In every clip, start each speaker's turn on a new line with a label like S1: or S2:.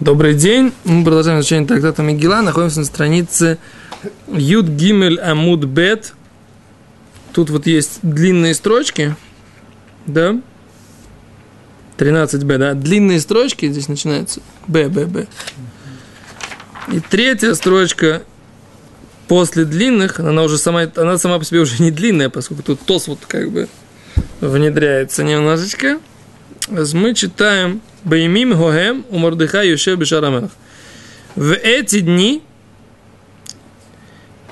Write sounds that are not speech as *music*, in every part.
S1: Добрый день. Мы продолжаем изучение трактата Мегила. Находимся на странице Юд Гимель Амуд Бет. Тут вот есть длинные строчки. Да? 13Б, да? Длинные строчки здесь начинаются. Б, Б, Б. И третья строчка после длинных, она уже сама, она сама по себе уже не длинная, поскольку тут тос вот как бы внедряется немножечко. Мы читаем Баймим Гогем у Мордыха Юшев Бешарамелах. В эти дни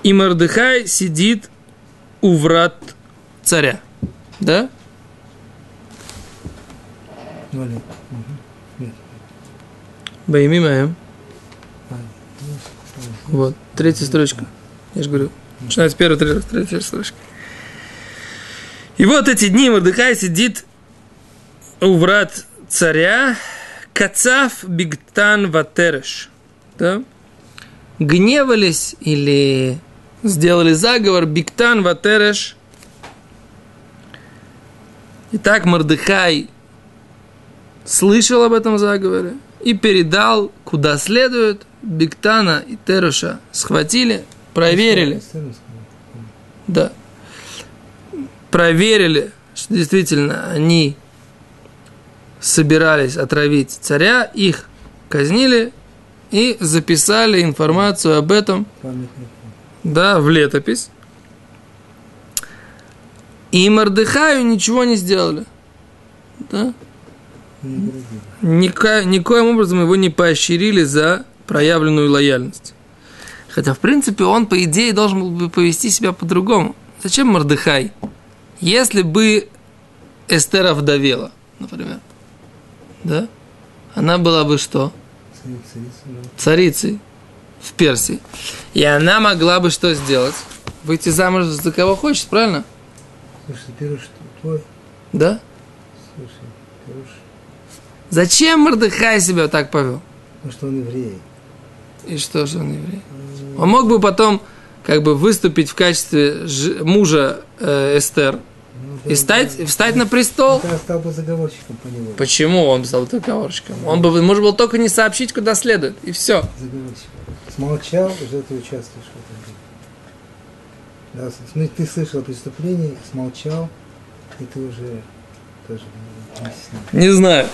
S1: и Мордыхай сидит у врат царя. Да? Баймим Гогем. Вот, третья строчка. Я же говорю, начинается первая, третья, третья строчка. И вот эти дни Мордыхай сидит у врат царя Кацав Бигтан Ватереш. Да? Гневались или сделали заговор Бигтан Ватереш. Итак, Мордыхай слышал об этом заговоре и передал, куда следует, Бигтана и Тереша схватили, проверили. Да. Проверили, что действительно они собирались отравить царя, их казнили и записали информацию об этом да, в летопись. И Мордыхаю ничего не сделали. Да? Ника, никоим образом его не поощрили за проявленную лояльность. Хотя, в принципе, он, по идее, должен был бы повести себя по-другому. Зачем Мордыхай? Если бы Эстера вдовела, например, да? Она была бы что? Царицей в Персии. И она могла бы что сделать? Выйти замуж за кого хочет, правильно?
S2: Слушай, Пируш твой?
S1: Да?
S2: Слушай, Пируш.
S1: Зачем Мордыхай себя так повел?
S2: Потому что он еврей.
S1: И что же он еврей? Он мог бы потом как бы выступить в качестве мужа э, Эстер и стать, встать на престол.
S2: Он стал бы заговорщиком по неволе.
S1: Почему он стал договорщиком? Он бы, может был только не сообщить, куда следует, и все.
S2: Заговорщиком. Смолчал, уже ты участвуешь в этом деле. Да, ну, ты слышал о преступлении, смолчал, и ты уже тоже.
S1: Не знаю.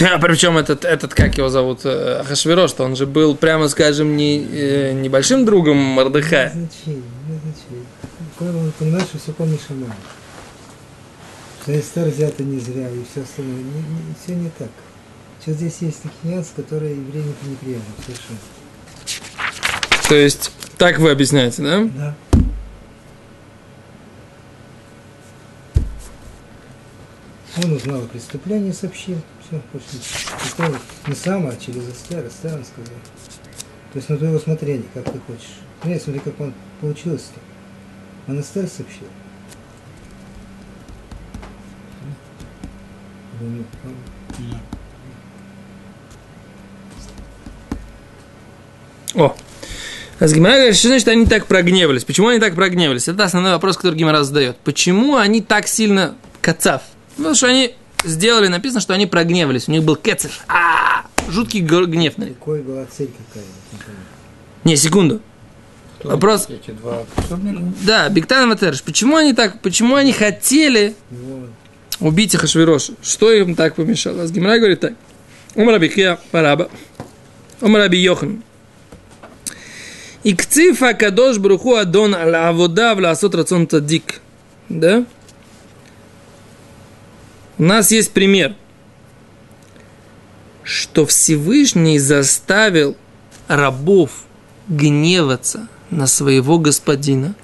S1: А причем этот, этот, как его зовут, э, Ахашвирош, что он же был, прямо скажем, не, э, небольшим другом
S2: Не
S1: Мордыхая.
S2: значение, не значение. Когда он понимает, что все помнишь Шаман. Что Эстер взята не зря, и все остальное. Не, не, все не так. Сейчас здесь есть такие нюансы, которые евреи не приемлют совершенно.
S1: То есть, так вы объясняете, да?
S2: Да. Он узнал о преступлении, сообщил. Все, пошли. Не сам, а через Эстер. Эстер он сказал. То есть на твое усмотрение, как ты хочешь. Ну, смотри, как он получилось-то. Он Эстер сообщил. Ну,
S1: О. А с Гимара говорит, что значит они так прогневались? Почему они так прогневались? Это основной вопрос, который Гимара задает. Почему они так сильно кацав? Потому что они сделали, написано, что они прогневались. У них был кецев. А, жуткий гор- гнев на них.
S2: Какой была цель какая? вот не
S1: секунду. Вопрос.
S3: Эти два?
S1: Да, Биктан и Матерш. Почему они так, почему они хотели
S2: Его
S1: убить Ахашвироша? Что им так помешало? С Гимара говорит так. Умар Абихия Параба. Умар Аби Йохан. Икцифа кадош бруху адон ал авода власот рацион цадик. Да? У нас есть пример, что Всевышний заставил рабов гневаться на своего господина.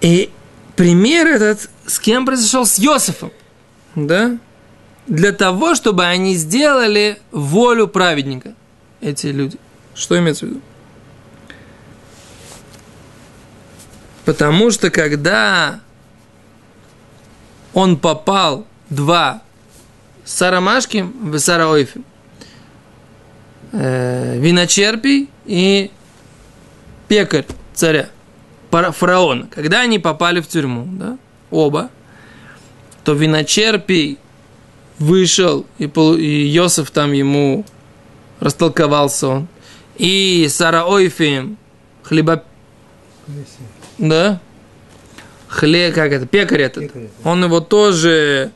S1: И пример этот с кем произошел? С Йосифом. Да? Для того, чтобы они сделали волю праведника. Эти люди. Что имеется в виду? Потому что когда он попал два Сарамашки в Сараойфе, э, виночерпий и пекарь царя, фараона, когда они попали в тюрьму, да, оба, то виночерпий вышел, и, и Йосиф там ему растолковался он. И Сара Ойфим, хлеба, да? Хлеб, как это, пекарь этот.
S2: Пекарь.
S1: Он его тоже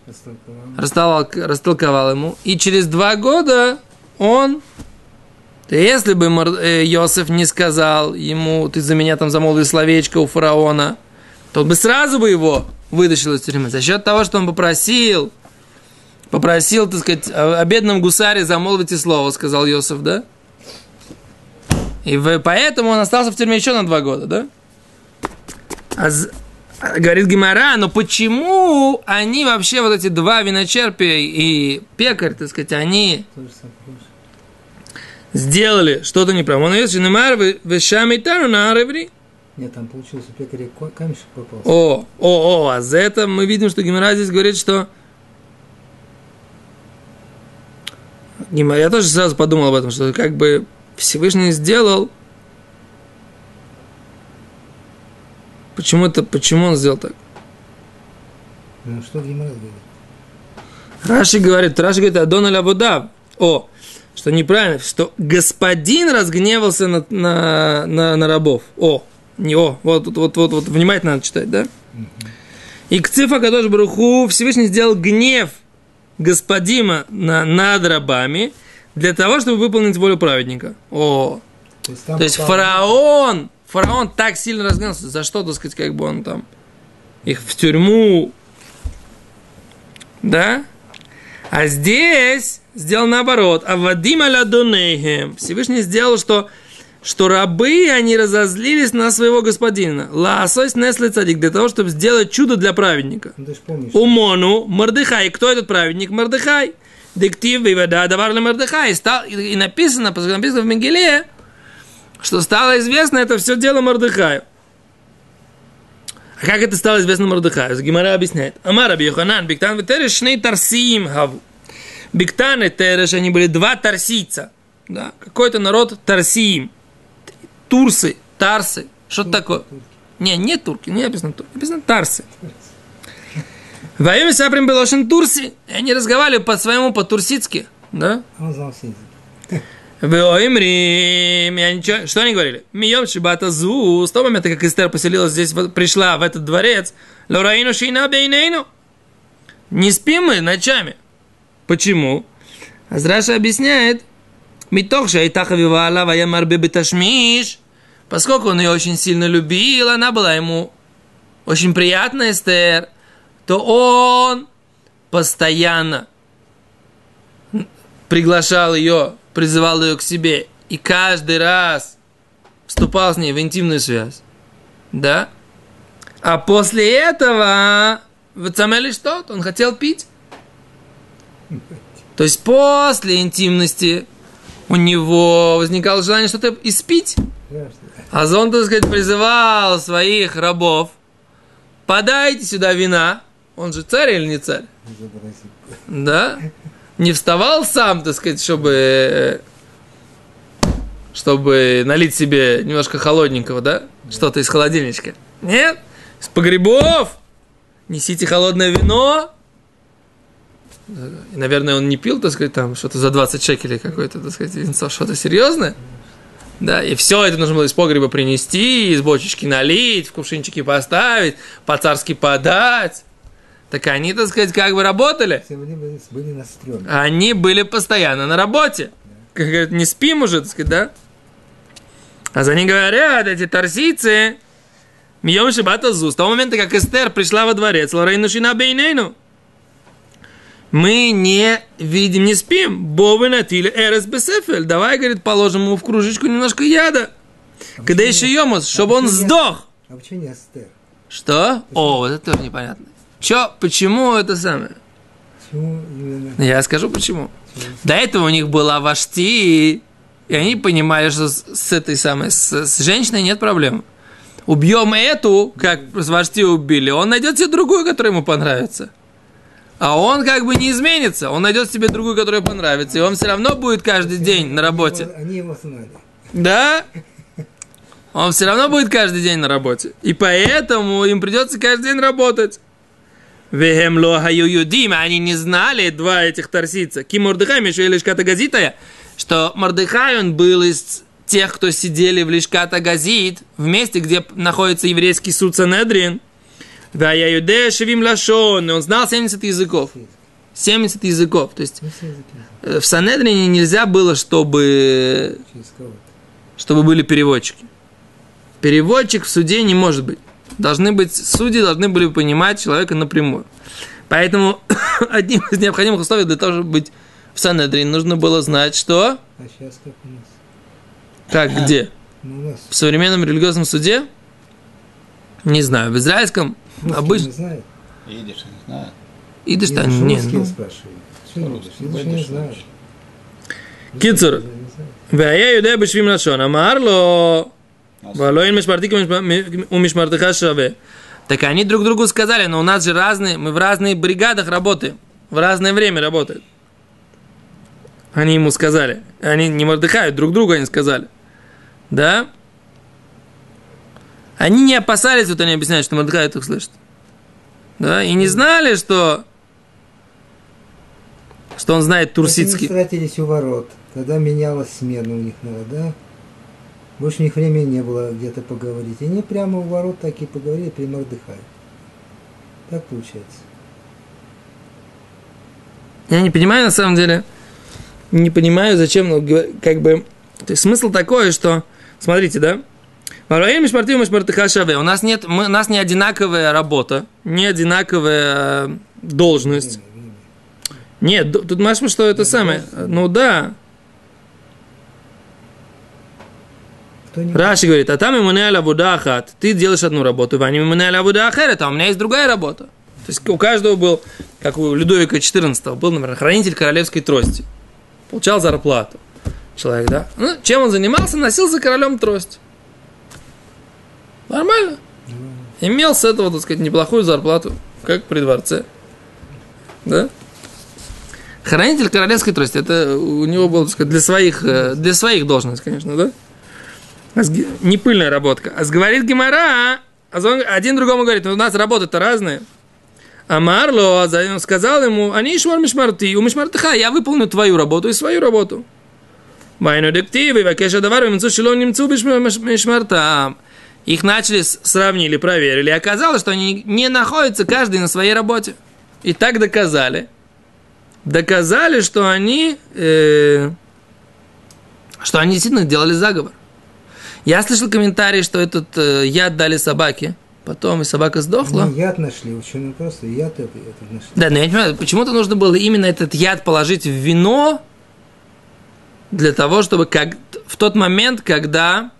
S2: растолковал,
S1: растолковал ему. И через два года он, то если бы Мор- э, Йосиф не сказал ему, ты за меня там замолвил словечко у фараона, то он бы сразу бы его вытащил из тюрьмы. За счет того, что он попросил, попросил, так сказать, о бедном гусаре замолвите слово, сказал Йосиф, да? И поэтому он остался в тюрьме еще на два года, да? А а говорит Гимара, но почему они вообще, вот эти два виночерпия и пекарь, так сказать, они
S2: То же самое, помнишь?
S1: Сделали что-то неправильно? Он есть, Немар, вешамитану на ареври.
S2: Нет, там получился у пекаря камешек попался.
S1: О, о, о, а за это мы видим, что Гимара здесь говорит, что Гимара, я тоже сразу подумал об этом, что как бы Всевышний сделал Почему это, почему он сделал так?
S2: Ну, что Гимара говорит?
S1: Раши говорит, Раши говорит, Адон аля Абудав. О, что неправильно, что господин разгневался на, на, на, на рабов. О, не о, вот, вот, вот, вот, вот, внимательно надо читать, да? И к цифа Кадош Баруху Всевышний сделал гнев господина на, над рабами для того, чтобы выполнить волю праведника. О,
S2: То есть,
S1: то есть фараон, фараон так сильно разгневался, за что, так сказать, как бы он там их в тюрьму, да? А здесь сделал наоборот. А Вадим Аладунейхем. Всевышний сделал, что, что рабы, они разозлились на своего господина. Ласось несли цадик, для того, чтобы сделать чудо для праведника.
S2: Ну.
S1: Умону Мордыхай. Кто этот праведник? Мордыхай. Диктив Вивада Давар Мордыхай. Стал, и написано, написано в Мегиле, что стало известно, это все дело Мордыхаю. А как это стало известно Мордыхаю? Гимара объясняет. Амар Йоханан, Биктан и Тереш, Шней Тарсиим Хаву. Биктан и Тереш, они были два тарсийца. Да? Какой-то народ Тарсиим. Турсы, Тарсы. Что это такое? Не, не турки, не написано турки, написано Тарсы. Во имя Саприм Белошин Турси. И они разговаривали по-своему по-турсицки. Да?
S2: А Он знал все языки.
S1: Ничего, что они говорили? Мием шибата зу, с того момента, как Эстер поселилась здесь, пришла в этот дворец, лораину шина бейнейну. Не спим мы ночами. Почему? Азраша объясняет, Митохша и тахавивала ваямар бебеташмиш, поскольку он ее очень сильно любил, она была ему очень приятна, Эстер, то он постоянно приглашал ее, призывал ее к себе и каждый раз вступал с ней в интимную связь. Да? А после этого в Цамели что? Он хотел пить. То есть после интимности у него возникало желание что-то испить. А он, так сказать, призывал своих рабов, подайте сюда вина. Он же царь или не царь? Да? Не вставал сам, так сказать, чтобы чтобы налить себе немножко холодненького, да? Что-то из холодильничка. Нет? Из погребов. Несите холодное вино. И, наверное, он не пил, так сказать, там что-то за 20 шекелей какое-то, так сказать, винцо, что-то серьезное. Да, и все это нужно было из погреба принести, из бочечки налить, в кувшинчики поставить, по-царски подать. Так они, так сказать, как бы работали.
S2: Все были, были, на стреме.
S1: Они были постоянно на работе. Как говорят, не спим уже, так сказать, да? А за ним говорят, эти торсийцы, Мьем Шибата Зу, с того момента, как Эстер пришла во дворец, Лорейну Шина Бейнейну, мы не видим, не спим. Бовы натили Эрес Бесефель. Давай, говорит, положим ему в кружечку немножко яда. Когда еще Йомус, чтобы он
S2: почему не-
S1: сдох.
S2: А почему не Астер?
S1: Что? О, вот это тоже непонятно. Че, почему это самое?
S2: Почему именно?
S1: Я скажу почему. До этого у них была Вашти, и они понимали, что с, с этой самой, с, с женщиной нет проблем. Убьем эту, как с Вашти убили, он найдет себе другую, которая ему понравится. А он как бы не изменится, он найдет себе другую, которая понравится, и он все равно будет каждый день на работе.
S2: Они его- знали.
S1: Да? Он все равно будет каждый день на работе. И поэтому им придется каждый день работать. Вехемло хаю юдим, они не знали, два этих торсица. Ким Мордыхай, еще и Лишката Газитая, что Мордыхай, он был из тех, кто сидели в Лишката Газит, в месте, где находится еврейский суд Санедрин. Да, я юдея шевим лашон, он знал 70 языков. 70 языков. То есть э, в Санедрине нельзя было, чтобы, чтобы были переводчики. Переводчик в суде не может быть. Должны быть, судьи должны были понимать человека напрямую. Поэтому *coughs* одним из необходимых условий для того, чтобы быть в Санедрине, нужно было знать, что,
S2: А сейчас как у нас?
S1: как, где.
S2: Ну, у нас
S1: В современном религиозном суде? Не знаю. В израильском
S2: русские
S1: обычно...
S2: не знают.
S3: Идиш, не знаю.
S1: Идиш
S2: Я
S1: там,
S2: же
S1: не,
S2: русские
S1: ну.
S2: спрашиваю. Что не
S3: Русский,
S2: идиш? Идиш
S3: идиш,
S2: не знают.
S3: идиш.
S1: Кицур.
S2: Не знают.
S1: והיה יודע בשבים לשון, אמר לו,
S3: Нас-
S1: ולא אין משמרתי ומשמרתך שווה. Так они друг другу сказали, но у нас же разные, мы в разных бригадах работаем, в разное время работают. Они ему сказали, они не мордыхают, друг другу они сказали. Да? Они не опасались, вот они объясняют, что Мордыхай их слышит. Да? И не знали, что что он знает
S2: Они
S1: турсицкий.
S2: встретились у ворот, когда менялась смена у них надо, да? Больше у них времени не было где-то поговорить. И они прямо у ворот так и поговорили при Мордыхае. Так получается.
S1: Я не понимаю, на самом деле, не понимаю, зачем, ну, как бы, то есть смысл такой, что, смотрите, да, Вараим Мишмартив Мишмартыха Шаве. У нас нет, мы, у нас не одинаковая работа, не одинаковая э, должность. Нет, тут машма, что это самое. Ну да. Раши говорит, а там ему не ахат. Ты делаешь одну работу, Ваня ему не ахерет, а у меня есть другая работа. То есть у каждого был, как у Людовика XIV, был, например, хранитель королевской трости. Получал зарплату. Человек, да? Ну, чем он занимался? Носил за королем трость. Нормально. Имел с этого, так сказать, неплохую зарплату, как при дворце. Да? Хранитель королевской трости, это у него был, так сказать, для своих, э, для своих должностей, конечно, да? А Не пыльная работка. А говорит Гимара, а один другому говорит, у нас работы-то разные. А Марло он сказал ему, они шмар мишмарти, у мишмартыха, я выполню твою работу и свою работу. Майну дективы, вакеша давар, немцу шило немцу мишмартам. Их начали, сравнили, проверили. И оказалось, что они не находятся каждый на своей работе. И так доказали. Доказали, что они, э, что они действительно делали заговор. Я слышал комментарий, что этот э, яд дали собаке. Потом и собака сдохла.
S2: Они яд нашли, ученые просто яд это, это нашли.
S1: Да, но я не понимаю, почему-то нужно было именно этот яд положить в вино для того, чтобы как в тот момент, когда...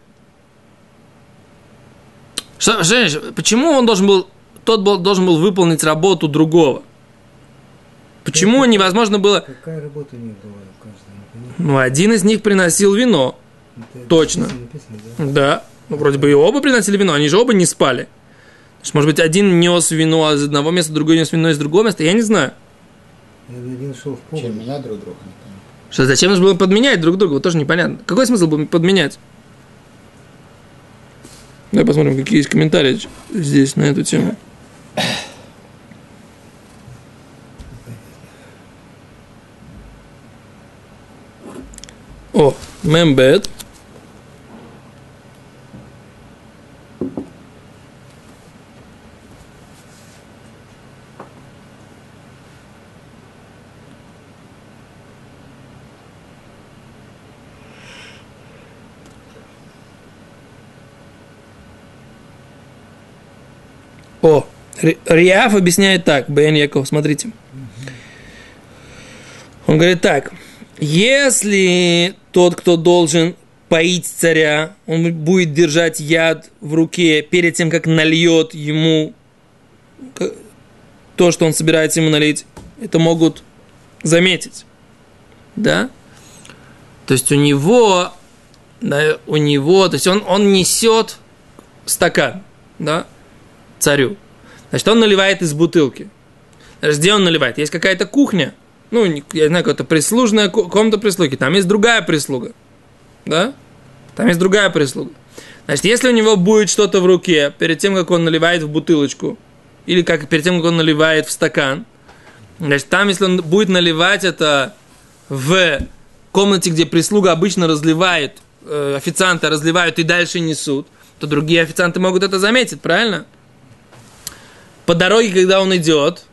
S1: Что, что значит, почему он должен был, тот был, должен был выполнить работу другого? Почему невозможно было...
S2: Какая работа у них была у каждого.
S1: Ну, один из них приносил вино.
S2: Это
S1: Точно.
S2: написано, написано, да?
S1: Да. Ну, вроде бы и оба приносили вино, они же оба не спали. Есть, может быть, один нес вино из одного места, другой нес вино из другого места, я не знаю.
S2: Один шел в
S3: Чем меня друг друга.
S1: Что, зачем нужно было подменять друг друга, вот тоже непонятно. Какой смысл было подменять? Давай посмотрим, какие есть комментарии здесь на эту тему. О, мембет. О, Ри- Риаф объясняет так, Бен Яков, смотрите. Он говорит так, если тот, кто должен поить царя, он будет держать яд в руке перед тем, как нальет ему то, что он собирается ему налить, это могут заметить. Да? То есть у него, да, у него, то есть он, он несет стакан, да, царю. Значит, он наливает из бутылки. Значит, где он наливает? Есть какая-то кухня, ну, я не знаю, какая-то прислужная ко- комната прислуги, там есть другая прислуга, да? Там есть другая прислуга. Значит, если у него будет что-то в руке, перед тем, как он наливает в бутылочку, или как перед тем, как он наливает в стакан. Значит, там, если он будет наливать это в комнате, где прислуга обычно разливает, э, официанты разливают и дальше несут, то другие официанты могут это заметить, правильно? По дороге, когда он идет,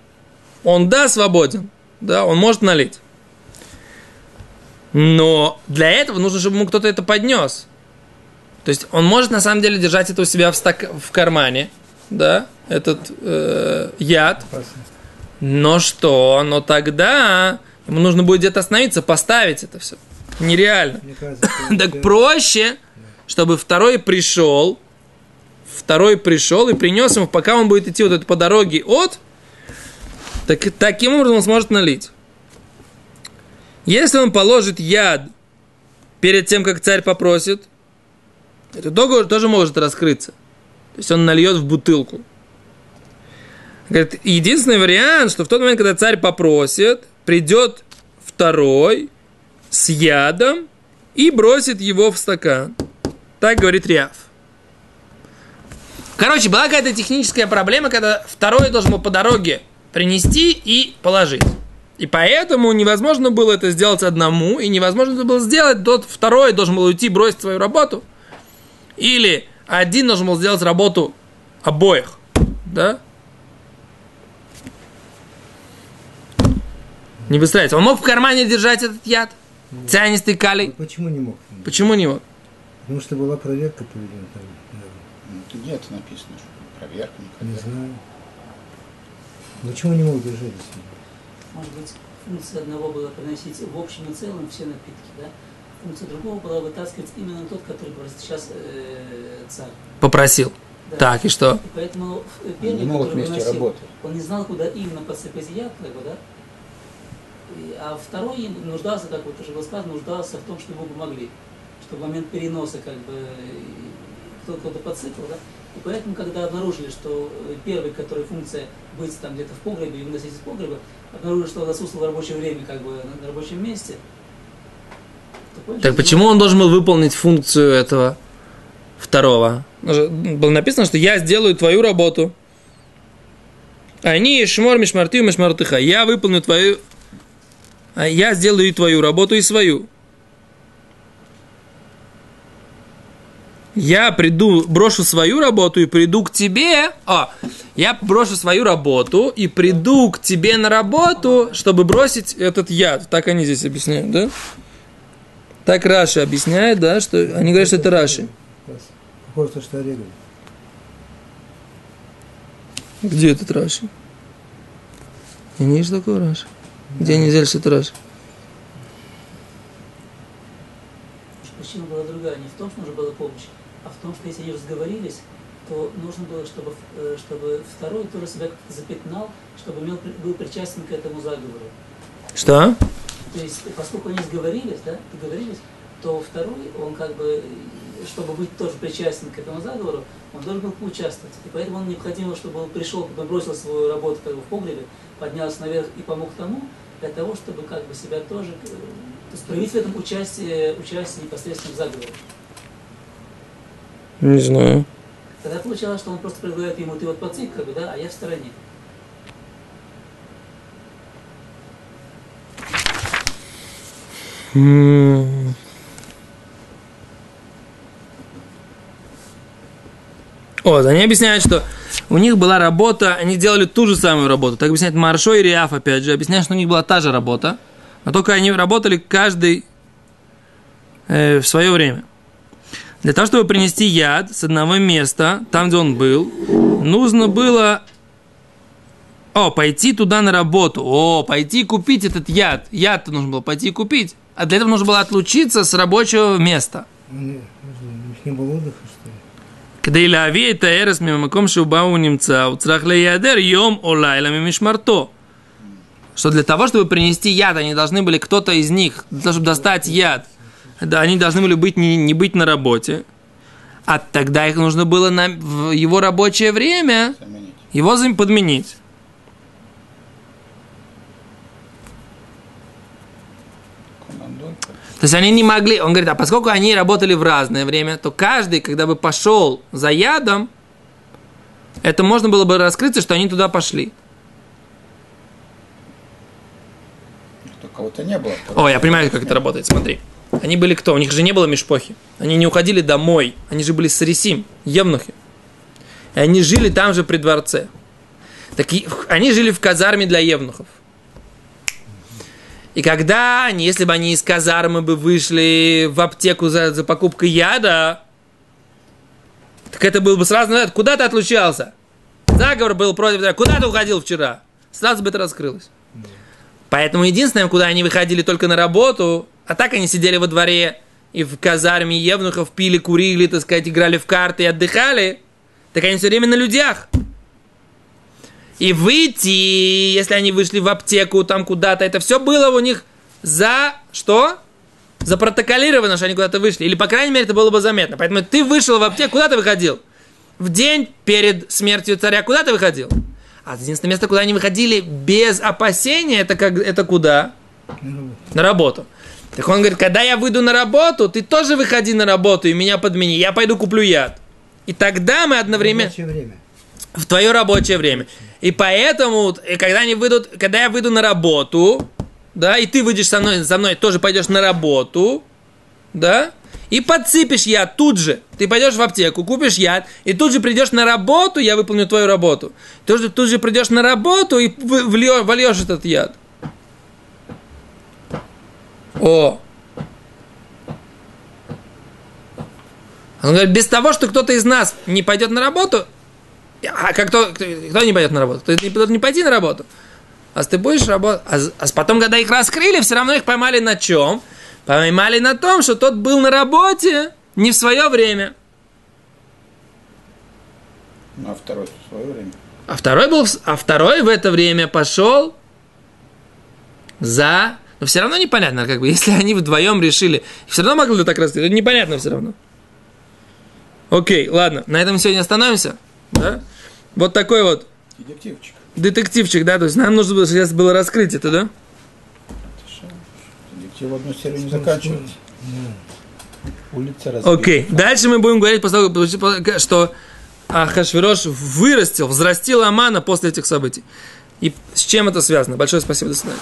S1: он, да, свободен, да, он может налить. Но для этого нужно, чтобы ему кто-то это поднес. То есть он может на самом деле держать это у себя в, стак... в кармане, да, этот э, яд. Но что? Но тогда ему нужно будет где-то остановиться, поставить это все. Нереально.
S2: Кажется, *laughs*
S1: Так проще, чтобы второй пришел, второй пришел и принес ему, пока он будет идти вот это по дороге от, так, таким образом он сможет налить. Если он положит яд перед тем, как царь попросит, это договор тоже может раскрыться. То есть он нальет в бутылку. Говорит, единственный вариант, что в тот момент, когда царь попросит, придет второй с ядом и бросит его в стакан. Так говорит Риаф. Короче, была какая-то техническая проблема, когда второй должен был по дороге принести и положить. И поэтому невозможно было это сделать одному, и невозможно было сделать, тот второй должен был уйти, бросить свою работу. Или один должен был сделать работу обоих. Да? Не выстраивается. Он мог в кармане держать этот яд? Цианистый калий?
S2: Ну, Почему не мог?
S1: Почему не мог?
S2: Потому что была проверка проведена
S3: Ну, тут Где-то написано, что проверка, не
S2: Не знаю. Ну, Почему не мог если-
S4: Может быть, функция одного была приносить в общем и целом все напитки, да? Функция другого была вытаскивать именно тот, который просто сейчас э, царь.
S1: Попросил.
S4: Да.
S1: Так, и что?
S4: И поэтому первый,
S3: не могут
S4: который
S3: вместе
S4: выносил,
S3: работать.
S4: он не знал, куда именно подсыпать яд, как бы, да? И- а второй нуждался, как вот уже было сказано, нуждался в том, чтобы ему помогли. Что в момент переноса, как бы, кто-то подсыпал, да? И поэтому, когда обнаружили, что э, первый, который функция быть там где-то в погребе и выносить из погреба, обнаружили, что он отсутствовал в рабочее время, как бы, на, на рабочем месте. понял,
S1: Так почему он должен был выполнить функцию этого второго? Ну Было написано, что я сделаю твою работу. Они шмор мишмарты мишмартыха. Я выполню твою... а Я сделаю и твою работу, и свою. Я приду, брошу свою работу и приду к тебе. А, я брошу свою работу и приду к тебе на работу, чтобы бросить этот яд. Так они здесь объясняют, да? Так Раши объясняет, да, что они говорят, что это Раши.
S2: Похоже, то, что говорит.
S1: Где этот Раши? Не вижу такого Раши. Где они взяли, что это Раши?
S4: Причина была другая, не в том, что нужна была помощь, а в том, что если они разговорились, то нужно было, чтобы, э, чтобы второй тоже себя как-то запятнал, чтобы имел, был причастен к этому заговору.
S1: Что?
S4: То есть, поскольку они сговорились, да, договорились, то второй, он как бы, чтобы быть тоже причастен к этому заговору, он должен был поучаствовать. И поэтому он необходимо, чтобы он пришел, потом бросил свою работу как бы, в погребе, поднялся наверх и помог тому, для того, чтобы как бы себя тоже, э, то есть проявить в этом участие, участие непосредственно в заговоре.
S1: Не знаю.
S4: Тогда получалось, что он просто предлагает ему, ты вот подсыпь, как бы, да, а я в стороне.
S1: М. Вот, они объясняют, что у них была работа, они делали ту же самую работу. Так объясняет Маршо и Риаф, опять же, объясняют, что у них была та же работа, но только они работали каждый э, в свое время. Для того, чтобы принести яд с одного места, там, где он был, нужно было о, пойти туда на работу, о, пойти купить этот яд. Яд-то нужно было пойти купить. А для этого нужно было отлучиться с рабочего места.
S2: У них не было отдыха, что ли?
S1: Когда Илави это эрес мимаком шубау немца, уцрахле ядер йом олайлами мишмарто. Что для того, чтобы принести яд, они должны были кто-то из них, для того, чтобы достать яд, да, они должны были быть, не, не быть на работе. А тогда их нужно было на, в его рабочее время
S3: Заменить.
S1: его подменить. То есть они не могли, он говорит, а поскольку они работали в разное время, то каждый, когда бы пошел за ядом, это можно было бы раскрыться, что они туда пошли.
S3: Что кого-то не было.
S1: О, я понимаю, как это работает, смотри. Они были кто? У них же не было мешпохи. Они не уходили домой. Они же были сарисим, евнухи. И они жили там же при дворце. Так и, они жили в казарме для евнухов. И когда они, если бы они из казармы бы вышли в аптеку за, за покупкой яда, так это было бы сразу, ну, куда ты отлучался? Заговор был против тебя. Куда ты уходил вчера? Сразу бы это раскрылось. Поэтому единственное, куда они выходили только на работу, а так они сидели во дворе и в казарме евнухов пили, курили, так сказать, играли в карты и отдыхали, так они все время на людях. И выйти, если они вышли в аптеку, там куда-то, это все было у них за что? Запротоколировано, что они куда-то вышли. Или, по крайней мере, это было бы заметно. Поэтому ты вышел в аптеку, куда ты выходил? В день перед смертью царя куда ты выходил? А единственное место, куда они выходили без опасения, это, как, это куда? На работу. Так он говорит, когда я выйду на работу, ты тоже выходи на работу и меня подмени. Я пойду куплю яд. И тогда мы одновременно...
S2: Рабочее время.
S1: В твое рабочее время. И поэтому, и когда они выйдут, когда я выйду на работу, да, и ты выйдешь со мной, со мной тоже пойдешь на работу, да, и подсыпешь яд тут же. Ты пойдешь в аптеку, купишь яд, и тут же придешь на работу, я выполню твою работу. Ты тут же придешь на работу и в- вольешь этот яд. О! Он говорит, без того, что кто-то из нас не пойдет на работу, а как кто, кто, кто не пойдет на работу? Кто не, не пойти на работу? А ты будешь работать. А, а потом, когда их раскрыли, все равно их поймали на чем? Поймали на том, что тот был на работе не в свое время.
S3: Ну, а второй в свое время.
S1: А второй был, а второй в это время пошел за... Но все равно непонятно, как бы, *laughs* если они вдвоем решили, все равно могли бы так раскрыть, это непонятно все равно. Окей, ладно, на этом сегодня остановимся. Да? Вот такой вот
S3: Детективчик.
S1: детективчик, да, то есть нам нужно было сейчас было раскрыть это, да?
S3: Детектив в одну серию не заканчивается. Улица разбита.
S1: Окей, дальше мы будем говорить, после того, что Ахашвирош вырастил, взрастил Амана после этих событий. И с чем это связано? Большое спасибо, до свидания.